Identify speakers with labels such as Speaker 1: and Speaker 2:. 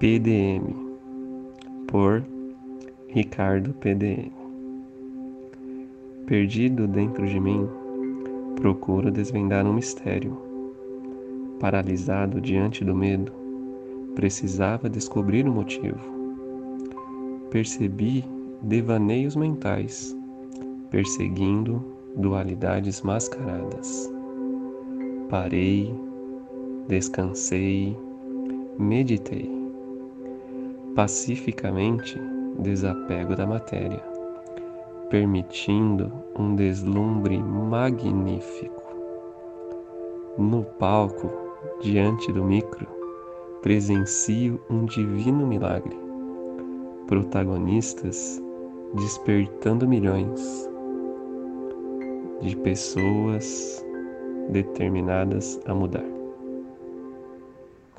Speaker 1: PDM por Ricardo PDM. Perdido dentro de mim, procuro desvendar um mistério. Paralisado diante do medo, precisava descobrir o motivo. Percebi devaneios mentais, perseguindo dualidades mascaradas. Parei, descansei, meditei. Pacificamente desapego da matéria, permitindo um deslumbre magnífico. No palco, diante do micro, presencio um divino milagre. Protagonistas despertando milhões de pessoas determinadas a mudar.